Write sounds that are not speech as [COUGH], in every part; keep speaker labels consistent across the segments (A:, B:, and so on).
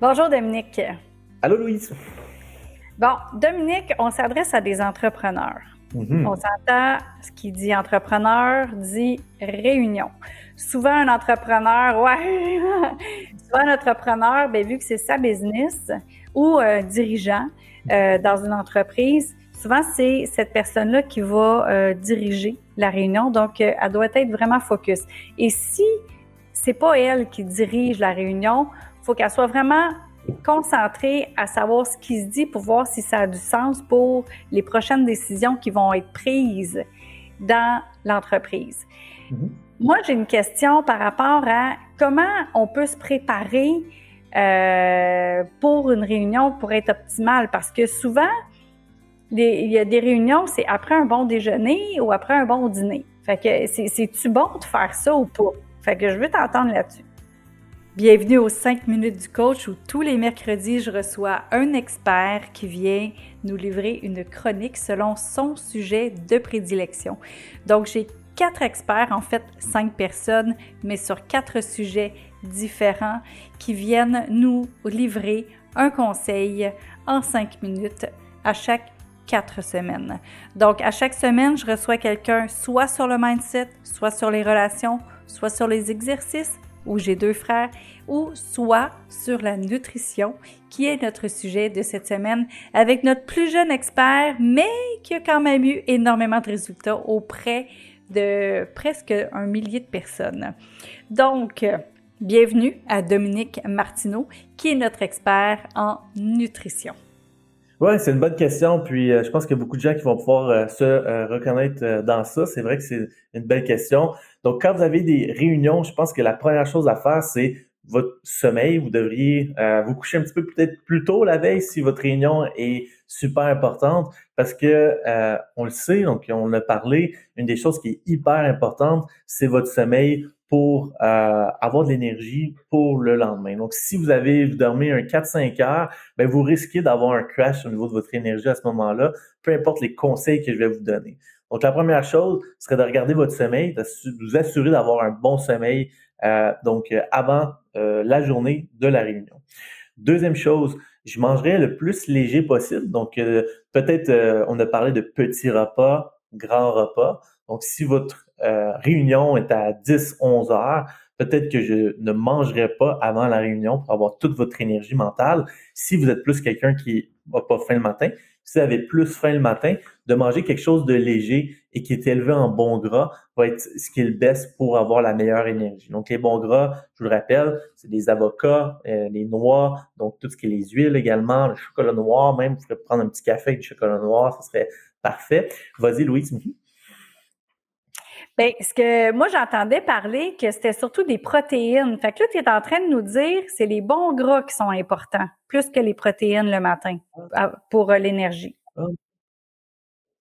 A: Bonjour Dominique.
B: Allô Louise.
A: Bon, Dominique, on s'adresse à des entrepreneurs. Mm-hmm. On s'entend, ce qui dit entrepreneur dit réunion. Souvent, un entrepreneur, ouais, [LAUGHS] souvent un entrepreneur, bien, vu que c'est sa business ou un dirigeant euh, dans une entreprise, souvent c'est cette personne-là qui va euh, diriger la réunion. Donc, euh, elle doit être vraiment focus. Et si c'est pas elle qui dirige la réunion, faut qu'elle soit vraiment concentrée à savoir ce qui se dit pour voir si ça a du sens pour les prochaines décisions qui vont être prises dans l'entreprise. Mm-hmm. Moi, j'ai une question par rapport à comment on peut se préparer euh, pour une réunion pour être optimale parce que souvent, il y a des réunions, c'est après un bon déjeuner ou après un bon dîner. Fait que c'est-tu bon de faire ça ou pas? Fait que je veux t'entendre là-dessus. Bienvenue aux 5 minutes du coach où tous les mercredis, je reçois un expert qui vient nous livrer une chronique selon son sujet de prédilection. Donc, j'ai quatre experts, en fait cinq personnes, mais sur quatre sujets différents qui viennent nous livrer un conseil en cinq minutes à chaque quatre semaines. Donc, à chaque semaine, je reçois quelqu'un soit sur le mindset, soit sur les relations, soit sur les exercices, où j'ai deux frères, ou soit sur la nutrition, qui est notre sujet de cette semaine, avec notre plus jeune expert, mais qui a quand même eu énormément de résultats auprès de presque un millier de personnes. Donc, bienvenue à Dominique Martineau, qui est notre expert en nutrition.
B: Ouais, c'est une bonne question. Puis euh, je pense qu'il y a beaucoup de gens qui vont pouvoir euh, se euh, reconnaître dans ça. C'est vrai que c'est une belle question. Donc, quand vous avez des réunions, je pense que la première chose à faire, c'est votre sommeil. Vous devriez vous coucher un petit peu peut-être plus tôt la veille si votre réunion est super importante parce que on le sait, donc on a parlé, une des choses qui est hyper importante, c'est votre sommeil pour euh, avoir de l'énergie pour le lendemain. Donc, si vous avez vous dormez un 4-5 heures, ben, vous risquez d'avoir un crash au niveau de votre énergie à ce moment-là, peu importe les conseils que je vais vous donner. Donc, la première chose serait de regarder votre sommeil, de vous assurer d'avoir un bon sommeil euh, donc euh, avant la journée de la réunion. Deuxième chose, je mangerai le plus léger possible. Donc, peut-être, on a parlé de petits repas, grands repas. Donc, si votre euh, réunion est à 10, 11 heures, peut-être que je ne mangerai pas avant la réunion pour avoir toute votre énergie mentale. Si vous êtes plus quelqu'un qui n'a pas faim le matin, si vous avez plus faim le matin, de manger quelque chose de léger et qui est élevé en bons gras va être ce qui est le best pour avoir la meilleure énergie. Donc, les bons gras, je vous le rappelle, c'est des avocats, euh, les noix, donc tout ce qui est les huiles également, le chocolat noir, même, vous pouvez prendre un petit café avec du chocolat noir, ce serait parfait. Vas-y, Louise.
A: Bien, ce que moi j'entendais parler que c'était surtout des protéines. Fait que là, tu es en train de nous dire c'est les bons gras qui sont importants, plus que les protéines le matin pour euh, l'énergie.
B: Ah.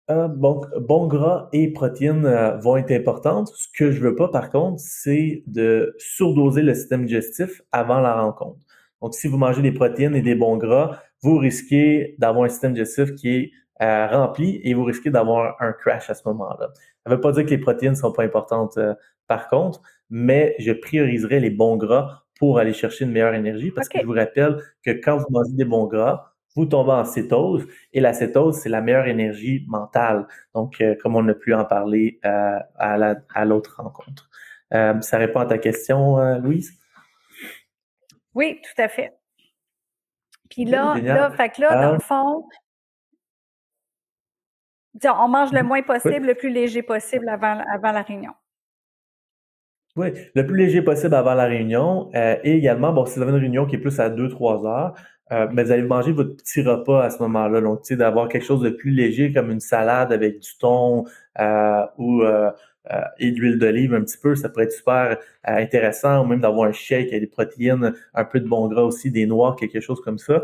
B: Ah, bon, bons gras et protéines euh, vont être importantes. Ce que je veux pas, par contre, c'est de surdoser le système digestif avant la rencontre. Donc, si vous mangez des protéines et des bons gras, vous risquez d'avoir un système digestif qui est euh, rempli et vous risquez d'avoir un crash à ce moment-là. Ça ne veut pas dire que les protéines ne sont pas importantes euh, par contre, mais je prioriserai les bons gras pour aller chercher une meilleure énergie parce que je vous rappelle que quand vous mangez des bons gras, vous tombez en cétose et la cétose, c'est la meilleure énergie mentale. Donc, euh, comme on a pu en parler euh, à l'autre rencontre. ça répond à ta question, Louise?
A: Oui, tout à fait. Puis là, là, fait que là, dans le fond, on mange le moins possible, le plus léger possible avant, avant la réunion.
B: Oui, le plus léger possible avant la réunion. Euh, et également, bon, si vous avez une réunion qui est plus à 2-3 heures, euh, mais vous allez manger votre petit repas à ce moment-là. Donc, tu sais, d'avoir quelque chose de plus léger comme une salade avec du thon euh, ou et de l'huile d'olive un petit peu, ça pourrait être super intéressant. Ou même d'avoir un shake avec des protéines, un peu de bon gras aussi, des noix, quelque chose comme ça.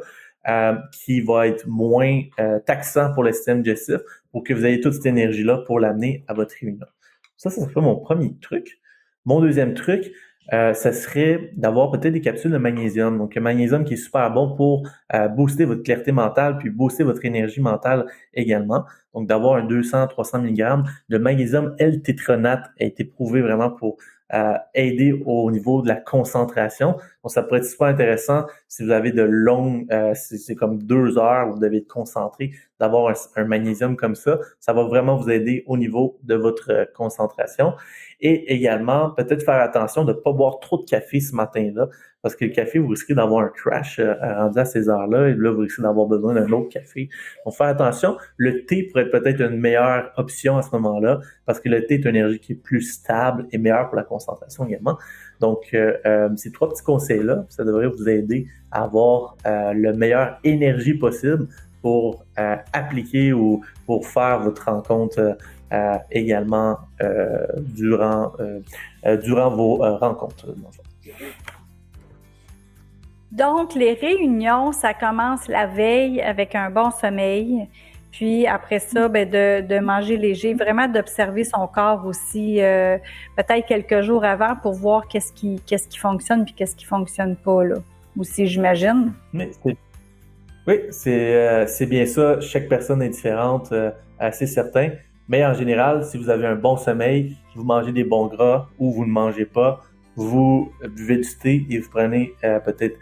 B: Euh, qui va être moins euh, taxant pour le système digestif pour que vous ayez toute cette énergie-là pour l'amener à votre réunion. Ça, ça serait mon premier truc. Mon deuxième truc, euh, ça serait d'avoir peut-être des capsules de magnésium. Donc, le magnésium qui est super bon pour euh, booster votre clarté mentale, puis booster votre énergie mentale également. Donc, d'avoir un 200-300 mg de magnésium L-tétronate a été prouvé vraiment pour euh, aider au niveau de la concentration. Donc, ça pourrait être super intéressant si vous avez de longues, euh, c'est comme deux heures, vous devez être concentré, d'avoir un, magnésium comme ça. Ça va vraiment vous aider au niveau de votre euh, concentration. Et également, peut-être faire attention de ne pas boire trop de café ce matin-là, parce que le café, vous risquez d'avoir un crash euh, rendu à ces heures-là, et là, vous risquez d'avoir besoin d'un autre café. Donc, faire attention. Le thé pourrait être peut-être une meilleure option à ce moment-là, parce que le thé est une énergie qui est plus stable et meilleure pour la concentration également. Donc, euh, ces trois petits conseils-là, ça devrait vous aider à avoir euh, le meilleure énergie possible pour appliquer ou pour faire votre rencontre également durant, durant vos rencontres.
A: Donc, les réunions, ça commence la veille avec un bon sommeil. Puis après ça, ben de, de manger léger, vraiment d'observer son corps aussi, euh, peut-être quelques jours avant pour voir qu'est-ce qui qu'est-ce qui fonctionne puis qu'est-ce qui fonctionne pas là. Aussi, j'imagine.
B: Oui, c'est euh, c'est bien ça. Chaque personne est différente, euh, assez certain. Mais en général, si vous avez un bon sommeil, vous mangez des bons gras ou vous ne mangez pas, vous buvez du thé et vous prenez peut-être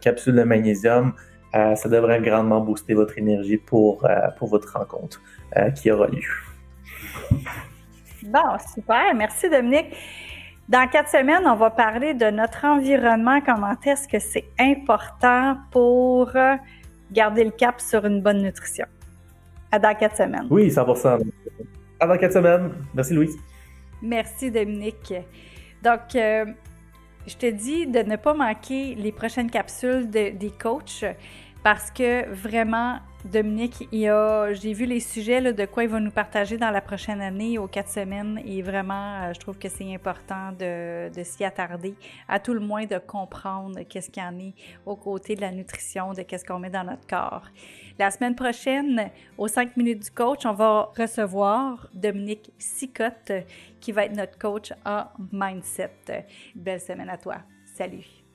B: capsule de magnésium, euh, ça devrait grandement booster votre énergie pour, euh, pour votre rencontre euh, qui aura lieu.
A: Bon, super. Merci, Dominique. Dans quatre semaines, on va parler de notre environnement, comment est-ce que c'est important pour garder le cap sur une bonne nutrition. À dans quatre semaines.
B: Oui, 100 À dans quatre semaines. Merci, Louise.
A: Merci, Dominique. Donc, je te dis de ne pas manquer les prochaines capsules des coachs parce que vraiment, Dominique, j'ai vu les sujets de quoi il va nous partager dans la prochaine année aux quatre semaines et vraiment, euh, je trouve que c'est important de, s'y attarder, à tout le moins de comprendre qu'est-ce qu'il y en est aux côtés de la nutrition, de qu'est-ce qu'on met dans notre corps. La semaine prochaine, aux 5 minutes du coach, on va recevoir Dominique Sicotte qui va être notre coach en mindset. Belle semaine à toi. Salut!